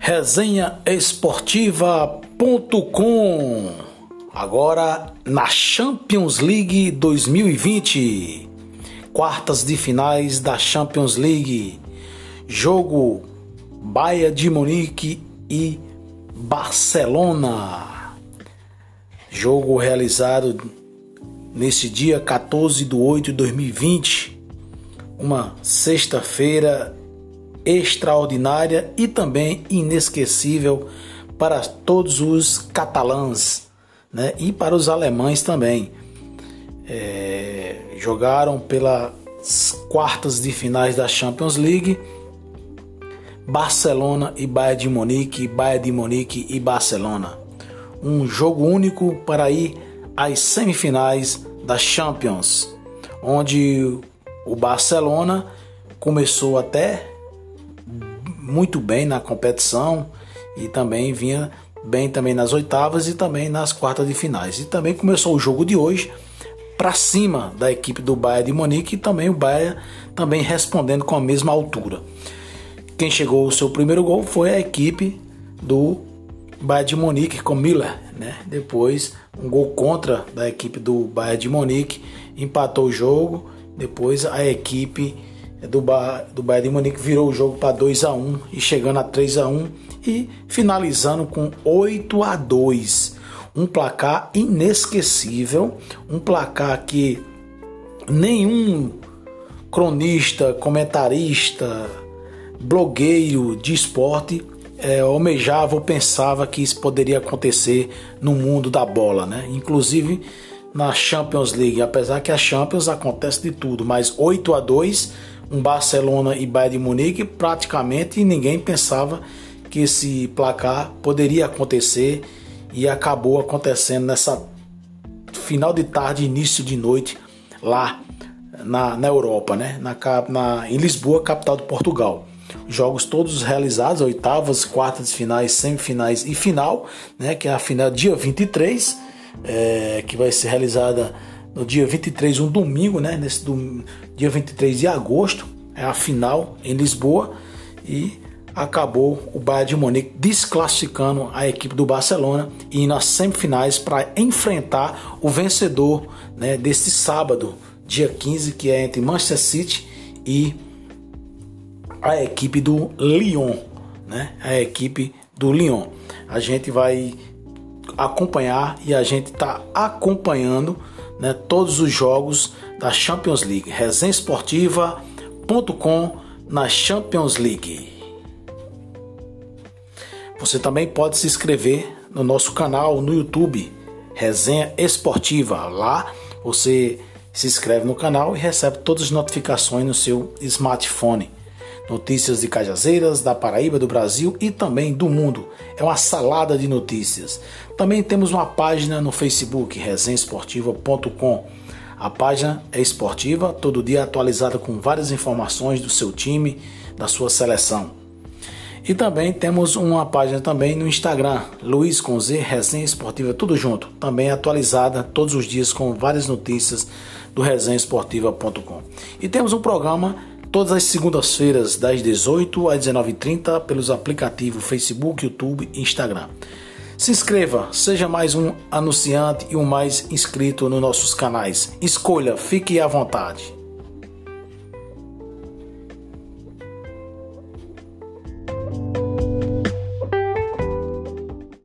resenhaesportiva.com. Agora na Champions League 2020, quartas de finais da Champions League. Jogo Bayern de Munique e Barcelona. Jogo realizado nesse dia 14 de 8 de 2020, uma sexta-feira extraordinária e também inesquecível para todos os catalãs né? e para os alemães também. É, jogaram pelas quartas de finais da Champions League. Barcelona e Bayern de Munique, Bayern de Munique e Barcelona. Um jogo único para ir às semifinais da Champions, onde o Barcelona começou até muito bem na competição e também vinha bem também nas oitavas e também nas quartas de finais. E também começou o jogo de hoje para cima da equipe do Bayern de Munique e também o Bayern também respondendo com a mesma altura. Quem chegou o seu primeiro gol foi a equipe do Bayern de Munique com Miller, né? Depois um gol contra da equipe do Bayern de Munique empatou o jogo. Depois a equipe do, ba do Bayern de Munique virou o jogo para 2 a 1 e chegando a 3 a 1 e finalizando com 8 a 2. Um placar inesquecível, um placar que nenhum cronista, comentarista, blogueiro de esporte é, almejava ou pensava que isso poderia acontecer no mundo da bola, né? Inclusive na Champions League, apesar que a Champions acontece de tudo, mas 8 a 2 um Barcelona e Bayern de Munique, praticamente ninguém pensava que esse placar poderia acontecer e acabou acontecendo nessa final de tarde, início de noite lá na, na Europa, né? na, na, em Lisboa, capital de Portugal. Jogos todos realizados, oitavas, quartas, finais, semifinais e final, né? que é a final dia 23, é, que vai ser realizada no dia 23, um domingo, né? Nesse do, dia 23 de agosto, é a final em Lisboa e acabou o Bayern de Munique desclassificando a equipe do Barcelona e nas semifinais para enfrentar o vencedor né, deste sábado, dia 15, que é entre Manchester City e a equipe do Lyon, né? A equipe do Lyon. A gente vai acompanhar e a gente está acompanhando né, todos os jogos da Champions League. Resenhaesportiva.com na Champions League. Você também pode se inscrever no nosso canal no YouTube, Resenha Esportiva. Lá você se inscreve no canal e recebe todas as notificações no seu smartphone notícias de Cajazeiras, da Paraíba, do Brasil e também do mundo. É uma salada de notícias. Também temos uma página no Facebook, resenhaesportiva.com. A página é esportiva, todo dia atualizada com várias informações do seu time, da sua seleção. E também temos uma página também no Instagram, Luiz com Z, Resenha Esportiva, tudo junto. Também atualizada todos os dias com várias notícias do resenhaesportiva.com. E temos um programa todas as segundas-feiras, das 18 às 19h30, pelos aplicativos Facebook, YouTube e Instagram. Se inscreva, seja mais um anunciante e um mais inscrito nos nossos canais. Escolha, fique à vontade.